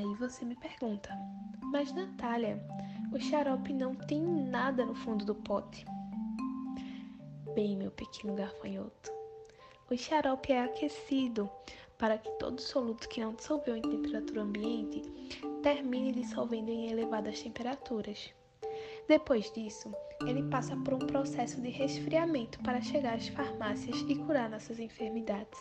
Aí você me pergunta, mas Natália, o xarope não tem nada no fundo do pote. Bem, meu pequeno garfanhoto, o xarope é aquecido para que todo soluto que não dissolveu em temperatura ambiente termine dissolvendo em elevadas temperaturas. Depois disso, ele passa por um processo de resfriamento para chegar às farmácias e curar nossas enfermidades.